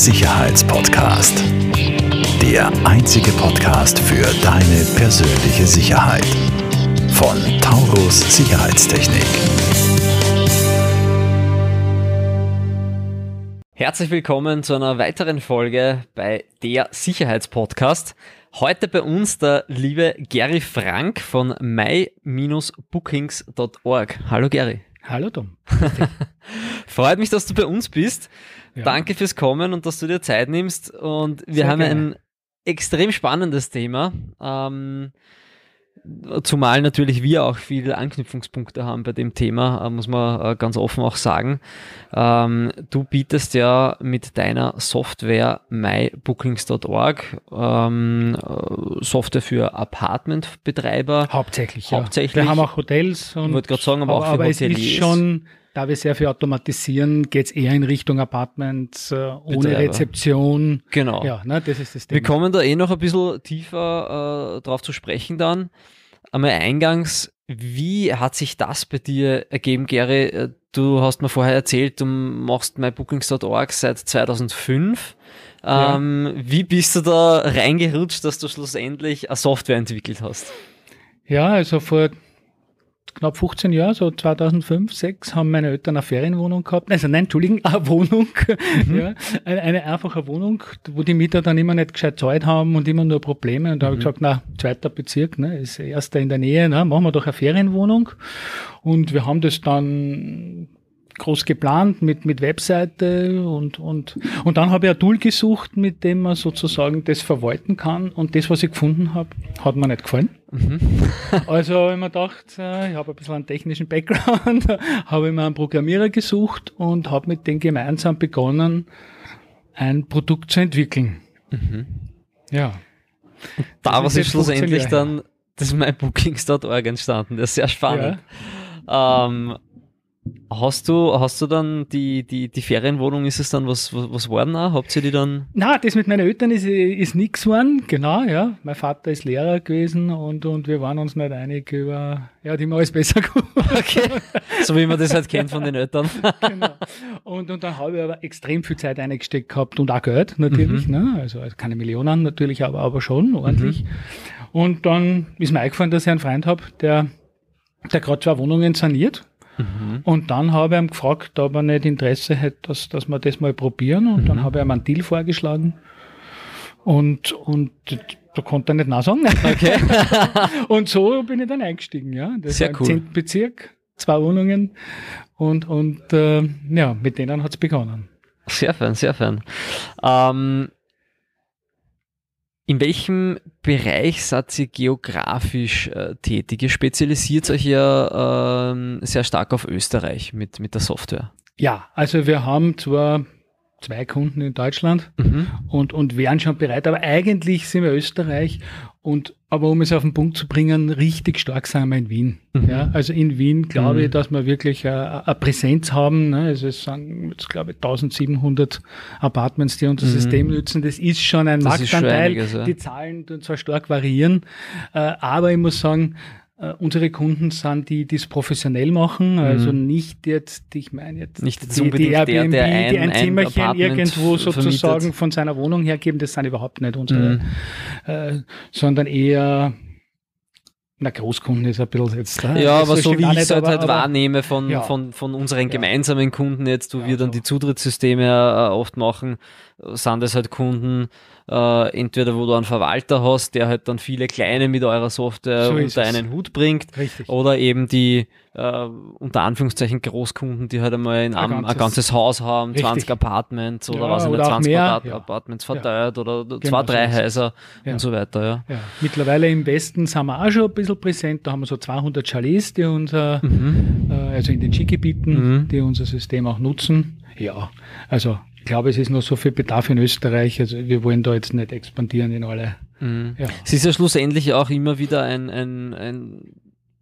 Sicherheitspodcast. Der einzige Podcast für deine persönliche Sicherheit. Von Taurus Sicherheitstechnik. Herzlich willkommen zu einer weiteren Folge bei der Sicherheitspodcast. Heute bei uns der liebe Gary Frank von my-bookings.org. Hallo Gary. Hallo Tom. Freut mich, dass du bei uns bist. Ja. Danke fürs Kommen und dass du dir Zeit nimmst. Und wir Sehr haben gerne. ein extrem spannendes Thema. Ähm, zumal natürlich wir auch viele Anknüpfungspunkte haben bei dem Thema, äh, muss man äh, ganz offen auch sagen. Ähm, du bietest ja mit deiner Software mybookings.org ähm, äh, Software für Apartmentbetreiber. Hauptsächlich, ja. Hauptsächlich. Wir haben auch Hotels. Und, Ich wollte gerade sagen, aber auch für aber es ist Hoteliers. schon, da wir sehr viel automatisieren, geht es eher in Richtung Apartments, äh, ohne. Rezeption. Genau. Ja, ne, das ist das Wir Thema. kommen da eh noch ein bisschen tiefer äh, drauf zu sprechen dann. Einmal eingangs, wie hat sich das bei dir ergeben, Gary? Äh, Du hast mir vorher erzählt, du machst mybookings.org seit 2005. Ja. Ähm, Wie bist du da reingerutscht, dass du schlussendlich eine Software entwickelt hast? Ja, also vor knapp 15 Jahren, so 2005, 2006, haben meine Eltern eine Ferienwohnung gehabt. Also nein, Entschuldigung, eine Wohnung. Mhm. Ja, eine, eine einfache Wohnung, wo die Mieter dann immer nicht gescheit Zeit haben und immer nur Probleme. Und da habe Mhm. ich gesagt, na, zweiter Bezirk, ne, ist erster in der Nähe, na, machen wir doch eine Ferienwohnung. Und wir haben das dann groß geplant mit, mit Webseite und, und, und dann habe ich ein Tool gesucht, mit dem man sozusagen das verwalten kann. Und das, was ich gefunden habe, hat mir nicht gefallen. Also habe ich mir gedacht, äh, ich habe ein bisschen einen technischen Background, habe ich mir einen Programmierer gesucht und habe mit dem gemeinsam begonnen, ein Produkt zu entwickeln. Ja. Daraus ist ist jetzt 15 schlussendlich dann das mybookings.org entstanden. Das ist sehr spannend. Ähm, hast du, hast du dann die, die, die Ferienwohnung, ist es dann was, was, was worden auch? Habt ihr die dann? Na, das mit meinen Eltern ist, ist nix geworden, genau, ja. Mein Vater ist Lehrer gewesen und, und wir waren uns nicht einig über, ja, die haben alles besser gemacht. Okay. so wie man das halt kennt von den Eltern. genau. Und, und dann habe ich aber extrem viel Zeit eingesteckt gehabt und auch Geld natürlich, ne? also, also keine Millionen natürlich, aber, aber schon ordentlich. Und dann ist mir eingefallen, dass ich einen Freund habe, der, der gerade zwei Wohnungen saniert. Und dann habe ich ihm gefragt, ob er nicht Interesse hätte, dass, dass wir das mal probieren. Und dann habe ich ihm einen Deal vorgeschlagen. Und, und da konnte er nicht Nein sagen. Okay. Und so bin ich dann eingestiegen, ja. Das Sehr war cool. 10. Bezirk, zwei Wohnungen. Und, und äh, ja, mit denen hat's begonnen. Sehr fein, sehr fein. Ähm, in welchem Bereich seid ihr geografisch äh, tätig? Ihr spezialisiert euch ja ähm, sehr stark auf Österreich mit, mit der Software. Ja, also wir haben zwar zwei Kunden in Deutschland Mhm. und, und wären schon bereit, aber eigentlich sind wir Österreich und aber um es auf den Punkt zu bringen, richtig stark sind wir in Wien. Mhm. Ja, also in Wien glaube Mhm. ich, dass wir wirklich eine, eine Präsenz haben. Ne? Also es sind jetzt glaube ich 1700 Apartments, die unser Mhm. System nutzen. Das ist schon ein Das Marktanteil. einiges, ja. Die Zahlen tun zwar stark variieren, äh, aber ich muss sagen, äh, unsere Kunden sind die, die es professionell machen, also nicht jetzt, ich meine jetzt Mhm. Nicht die, die der, Airbnb, der die ein- ein ein Zimmerchen Apartment irgendwo sozusagen vermietet. von seiner Wohnung hergeben, das sind überhaupt nicht unsere, Mhm. äh, sondern eher, na, Großkunden ist ein bisschen jetzt. äh, Ja, aber so wie ich es halt, aber- halt wahrnehme von, Ja. von, von unseren Ja. gemeinsamen Kunden jetzt, wo Ja, wir dann so. die Zutrittssysteme äh, oft machen, sind es halt Kunden, äh, entweder wo du einen Verwalter hast, der halt dann viele kleine mit eurer Software So unter einen Hut bringt, Richtig. oder eben die äh, unter Anführungszeichen Großkunden, die halt einmal in einem, ein, ganzes- ganzes Haus haben, Richtig. 20 Apartments oder Ja, was oder nicht, auch 20 mehr, ja. Apartments verteilt oder zwei, Genau, drei so ist es. Häuser Ja. und so weiter, ja. Ja. Mittlerweile im Westen sind wir auch schon ein bisschen präsent. Da haben wir so 200 Chalets, die unser, Mhm. äh, also in den Skigebieten, Mhm. die unser System auch nutzen. Ja, also ich glaube, es ist noch so viel Bedarf in Österreich. Also wir wollen da jetzt nicht expandieren in alle. Mhm. Ja. Es ist ja schlussendlich auch immer wieder ein, ein, ein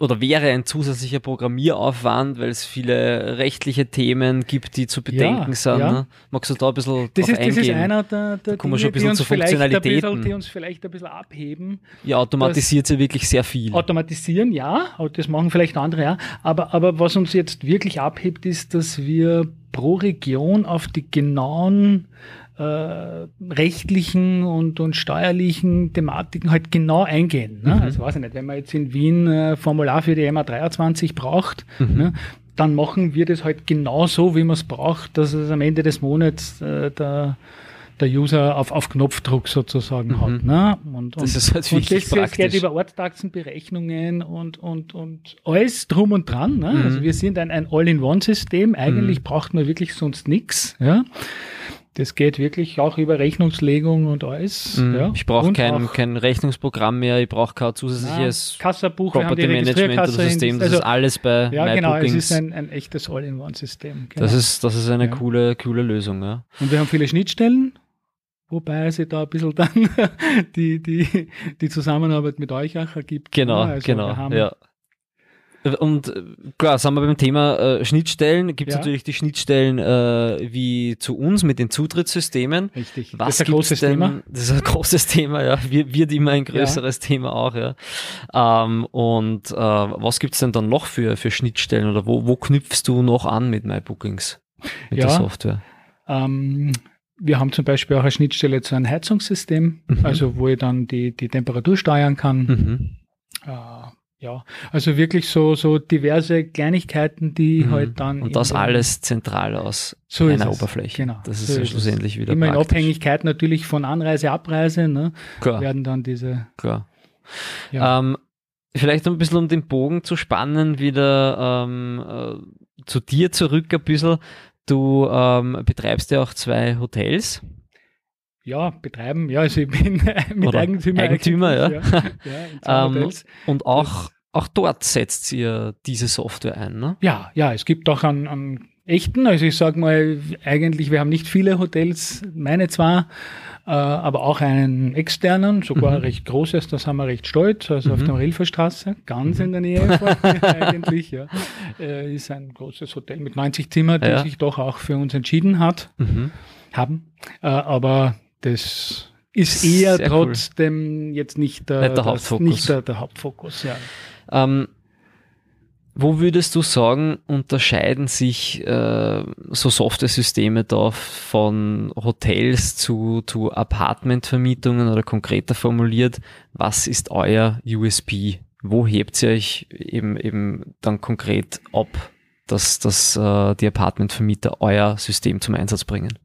oder wäre ein zusätzlicher Programmieraufwand, weil es viele rechtliche Themen gibt, die zu bedenken Ja, sind. ja. Ne? Magst du da ein bisschen Das ist, das ist eingehen? einer der, der wir Dinge, schon ein bisschen die, uns zu vielleicht ein Funktionalitäten. bisschen, die uns vielleicht ein bisschen abheben. Ihr automatisiert ja wirklich sehr viel. Automatisieren, ja, das machen vielleicht andere ja. Aber, aber was uns jetzt wirklich abhebt, ist, dass wir pro Region auf die genauen äh, rechtlichen und, und steuerlichen Thematiken halt genau eingehen. Ne? Mhm. Also weiß ich nicht, wenn man jetzt in Wien äh, Formular für die MA23 braucht, Mhm. ne, dann machen wir das halt genau so, wie man es braucht, dass es am Ende des Monats äh, der, der User auf, auf Knopfdruck sozusagen hat. Ne? Und, Mhm. Das und, ist halt und das, das geht praktisch. über Ortstaxenberechnungen und, und, und alles drum und dran. Ne? Mhm. Also wir sind ein, ein All-in-One-System. Eigentlich braucht man wirklich sonst nichts. Ja? Das geht wirklich auch über Rechnungslegung und alles. Mhm. Ja? Ich brauche kein, kein Rechnungsprogramm mehr, ich brauche kein zusätzliches Kassabuch, haben die Property Management oder System, das also, ist alles bei Ja, genau, es MyBookings. ist ein, ein echtes All-in-One-System. Genau. das, ist, das ist eine Ja. coole, coole Lösung. Ja. Und wir haben viele Schnittstellen, wobei es da ein bisschen dann die, die, die Zusammenarbeit mit euch auch ergibt. Genau, also genau. Ja. Und äh, klar, sind wir beim Thema äh, Schnittstellen. Gibt es Ja. natürlich die Schnittstellen äh, wie zu uns mit den Zutrittssystemen. Richtig. Was das ist ein großes denn, Thema. Das ist ein großes Thema, ja. Wir- Wird immer ein größeres Thema auch, ja. Ähm, und äh, was gibt's denn dann noch für, für Schnittstellen oder wo, wo knüpfst du noch an mit MyBookings? Mit Ja. der Software? Ähm, wir haben zum Beispiel auch eine Schnittstelle zu einem Heizungssystem, Mhm. also wo ich dann die, die Temperatur steuern kann. Mhm. Ja, also wirklich so, so diverse Kleinigkeiten, die Mhm. halt dann. in Und das alles zentral aus So ist einer es. Oberfläche. Genau. Das ist so ja es. schlussendlich wieder Immer in praktisch. Abhängigkeit natürlich von Anreise, Abreise, ne, Klar, werden dann diese. klar. Ja. Ähm, vielleicht ein bisschen um den Bogen zu spannen, wieder ähm, äh, zu dir zurück ein bisschen. Du ähm, betreibst ja auch zwei Hotels. Ja, betreiben. Ja, also ich bin mit Oder Eigentümer. Eigentümer, ja. ja. zwei Ähm. Und auch, auch dort setzt ihr diese Software ein, ne? Ja, ja, es gibt auch einen, einen echten, also ich sage mal, eigentlich, wir haben nicht viele Hotels, meine zwar, äh, aber auch einen externen, sogar Mhm. recht großes, da sind wir recht stolz, also auf Mhm. der Marilferstraße, ganz in der Nähe von eigentlich, ja. Äh, ist ein großes Hotel mit 90 Zimmer, das Ja. sich doch auch für uns entschieden hat, Mhm. haben, äh, aber das ist eher Sehr cool. trotzdem jetzt nicht der, Nicht der Hauptfokus. Nicht der, der Hauptfokus, ja. Ähm, wo würdest du sagen, unterscheiden sich äh, so Software-Systeme da von Hotels zu, zu Apartmentvermietungen oder konkreter formuliert, was ist euer USP? Wo hebt ihr euch eben, eben dann konkret ab, dass, dass äh, die Apartmentvermieter euer System zum Einsatz bringen?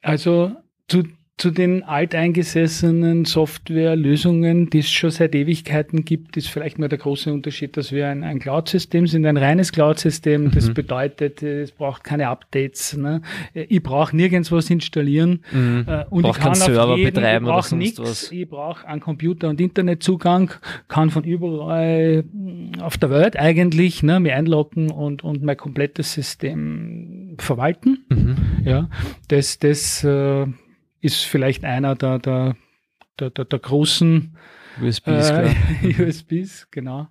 Also zu, zu den alteingesessenen Softwarelösungen, die es schon seit Ewigkeiten gibt, ist vielleicht nur der große Unterschied, dass wir ein, ein Cloud-System sind, ein reines Cloud-System. Das Mhm. bedeutet, es braucht keine Updates. Ne? Ich brauche nirgends was installieren. Mhm. Äh, Und Braucht ich kann Server jeden, betreiben ich oder brauche sonst nichts. was. Ich brauche einen Computer und Internetzugang, kann von überall mh, auf der Welt eigentlich ne, mir einloggen und, und mein komplettes System verwalten. Mhm. Ja, das, das äh, ist vielleicht einer der, der, der, der, der großen USB ist klar. äh, USBs, genau.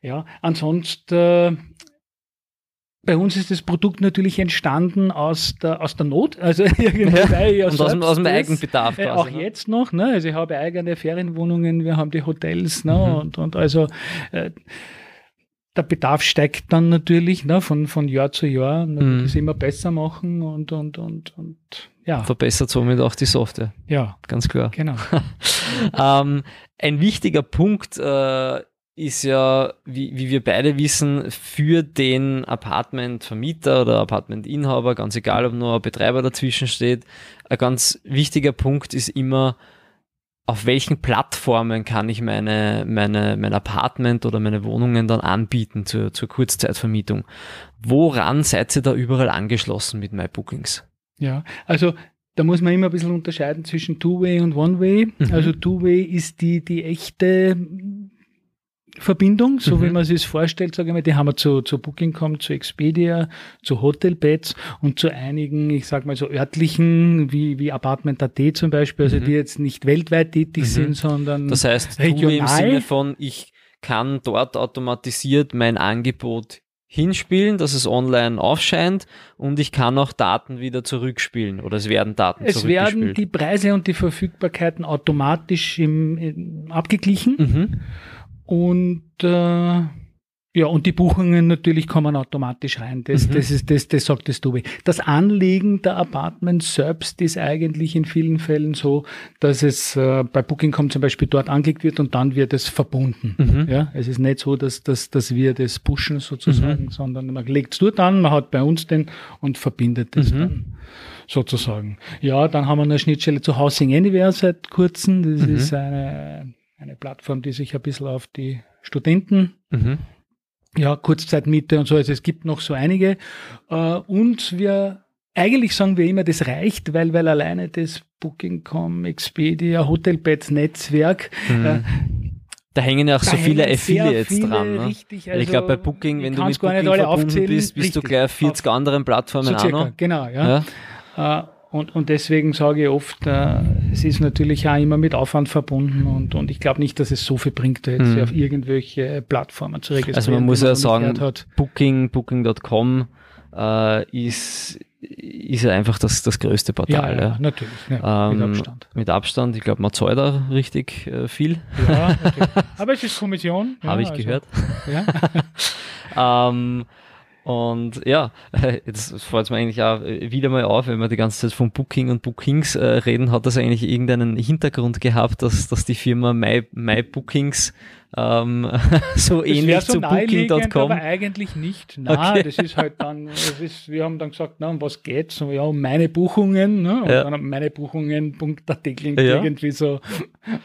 Ja, ansonsten äh, bei uns ist das Produkt natürlich entstanden aus der, aus der Not, also irgendwie Ja, Und aus dem, aus dem Eigenbedarf äh, quasi. auch ne? jetzt noch, ne? Also ich habe eigene Ferienwohnungen, wir haben die Hotels, ne? Mhm. Und, und also äh, der Bedarf steigt dann natürlich, ne? Von, von Jahr zu Jahr, ne? Mhm. das immer besser machen und und und und ja, Verbessert somit auch die Software, ja, ganz klar. genau. ähm, ein wichtiger Punkt äh, ist ja, wie, wie wir beide wissen, für den Apartmentvermieter oder Apartmentinhaber, ganz egal, ob nur ein Betreiber dazwischen steht, ein ganz wichtiger Punkt ist immer, auf welchen Plattformen kann ich meine, meine, mein Apartment oder meine Wohnungen dann anbieten zur, zur Kurzzeitvermietung? Woran seid ihr da überall angeschlossen mit MyBookings? Ja, also da muss man immer ein bisschen unterscheiden zwischen Two-Way und One-Way. Mhm. Also Two-Way ist die, die echte Verbindung, so Mhm. wie man sich es vorstellt, sage ich mal, die haben wir zu, zu Booking.com, zu Expedia, zu Hotelbeds und zu einigen, ich sag mal so örtlichen, wie, wie Apartment.at zum Beispiel, also Mhm. die jetzt nicht weltweit tätig Mhm. sind, sondern Das heißt, regional. im Sinne von, ich kann dort automatisiert mein Angebot hinspielen, dass es online aufscheint und ich kann auch Daten wieder zurückspielen oder es werden Daten es werden zurückgespielt. die Preise und die Verfügbarkeiten automatisch im, im, abgeglichen. mhm. Und äh, Ja, und die Buchungen natürlich kommen automatisch rein. Das, mhm. das ist, das, das sagt das Tobi. Das Anlegen der Apartments selbst ist eigentlich in vielen Fällen so, dass es äh, bei Booking.com zum Beispiel dort angelegt wird und dann wird es verbunden. Mhm. Ja, es ist nicht so, dass, dass, dass wir das pushen sozusagen, mhm. sondern man legt es dort an, man hat bei uns den und verbindet es mhm. dann sozusagen. Ja, dann haben wir eine Schnittstelle zu Housing Anywhere seit kurzem. Das mhm. ist eine, eine Plattform, die sich ein bisschen auf die Studenten mhm ja, Kurzzeitmiete und so. Also es gibt noch so einige. Äh, und wir, eigentlich sagen wir immer, das reicht, weil, weil alleine das Booking.com, Expedia, Hotelbeds Netzwerk, mhm. äh, da hängen ja auch so viele Affiliates viele, dran. Ne? Richtig, also ich glaube, bei Booking, wenn du mit Booking verbunden bist, bist richtig, du gleich 40 anderen Plattformen so circa, auch noch. Genau, ja. ja. Äh, und, und deswegen sage ich oft, äh, es ist natürlich auch immer mit Aufwand verbunden und, und ich glaube nicht, dass es so viel bringt, jetzt mhm. auf irgendwelche Plattformen zu registrieren. Also man muss ja sagen, Booking, Booking.com äh, ist, ist ja einfach das, das größte Portal. Ja, ja natürlich, ja, ähm, mit Abstand. Mit Abstand, ich glaube, man zahlt da richtig äh, viel. Ja, natürlich. Aber es ist Kommission. Habe ich also, gehört. Ja. ähm, und ja, jetzt fällt es mir eigentlich auch wieder mal auf, wenn wir die ganze Zeit von Booking und Bookings äh, reden, hat das eigentlich irgendeinen Hintergrund gehabt, dass, dass die Firma My, My Bookings ähm, so ähnlich so zu Booking.com. Aber eigentlich nicht. Nein, okay. das ist halt dann, ist, wir haben dann gesagt, na, um was geht's? ja, um meine Buchungen. Ne? Und ja. dann meine Buchungen.at klingt ja. irgendwie so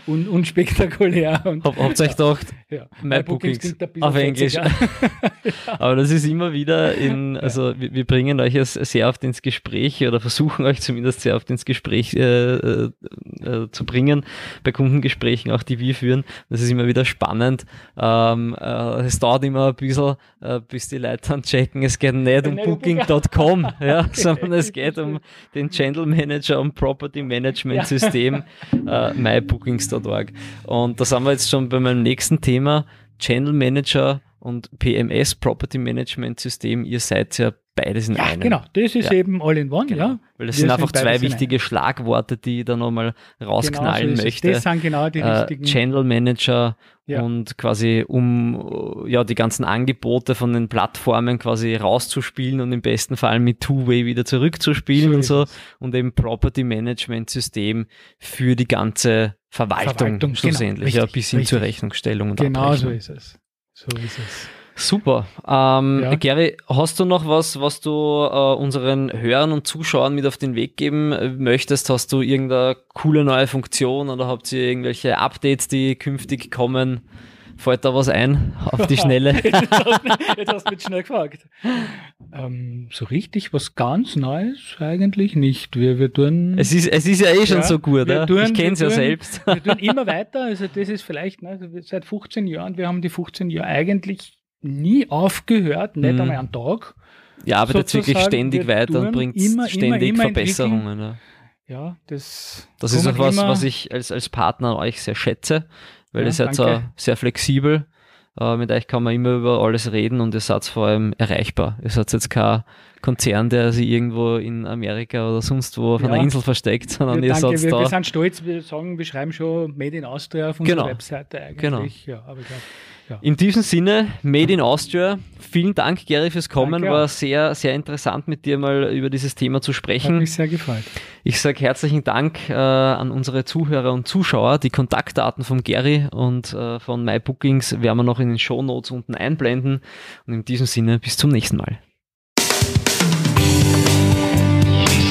un, unspektakulär. Und, Hab, habt ihr euch gedacht, ja. My Bookings, auf Englisch. aber das ist immer wieder in, also wir, wir bringen euch sehr oft ins Gespräch oder versuchen euch zumindest sehr oft ins Gespräch äh, äh, äh, zu bringen, bei Kundengesprächen auch, die wir führen. Das ist immer wieder spannend spannend. Ähm, äh, es dauert immer ein bisschen, äh, bis die Leute dann checken, es geht nicht um Booking.com, ja, sondern es geht um den Channel Manager und Property Management System äh, mybookings.org. Und da sind wir jetzt schon bei meinem nächsten Thema, Channel Manager und PMS, Property Management System. Ihr seid ja beides in ja, einem. Genau, das ist ja. eben all in one, genau. ja. Weil das Wir sind einfach zwei wichtige Schlagworte, die ich da nochmal rausknallen genau so möchte. Das sind genau die äh, richtigen. Channel Manager ja. und quasi um ja die ganzen Angebote von den Plattformen quasi rauszuspielen und im besten Fall mit Two-Way wieder zurückzuspielen so und so. Und eben Property Management System für die ganze Verwaltung, Verwaltung genau, schlussendlich, genau, richtig, ja, bis hin richtig. zur Rechnungsstellung und Genau so ist es. So ist es. Super. Ähm, ja. Gary, hast du noch was, was du äh, unseren Hörern und Zuschauern mit auf den Weg geben äh, möchtest? Hast du irgendeine coole neue Funktion oder habt ihr irgendwelche Updates, die künftig kommen? Fällt da was ein auf die Schnelle? jetzt, hast, jetzt hast du mich schnell gefragt. Ähm, so richtig was ganz Neues eigentlich nicht. Wir, wir tun. Es ist, es ist ja eh schon ja, so gut? Tun, ich kenne es ja selbst. Wir tun immer weiter. Also, das ist vielleicht ne, seit 15 Jahren. Wir haben die 15 Jahre eigentlich nie aufgehört, nicht mhm. einmal einen Tag. Ja, arbeitet wirklich ständig weiter und bringt immer, ständig immer, immer Verbesserungen. Ja. ja, das. Das ist auch was, was ich als, als Partner euch sehr schätze, weil ja, ihr seid so sehr flexibel. Äh, mit euch kann man immer über alles reden und ihr seid vor allem erreichbar. Ihr seid jetzt kein Konzern, der sich irgendwo in Amerika oder sonst wo auf ja. einer Insel versteckt, sondern ja, ihr seid wir, da. Wir sind stolz, wir sagen, wir schreiben schon Made in Austria auf unserer genau. Webseite eigentlich. Genau. Ja, aber glaub, ja. In diesem Sinne, Made in Austria. Vielen Dank, Gary, fürs Kommen. Danke, War sehr, sehr interessant, mit dir mal über dieses Thema zu sprechen. Hat mich sehr gefreut. Ich sage herzlichen Dank äh, an unsere Zuhörer und Zuschauer. Die Kontaktdaten von Gary und äh, von MyBookings werden wir noch in den Show Notes unten einblenden. Und in diesem Sinne, bis zum nächsten Mal.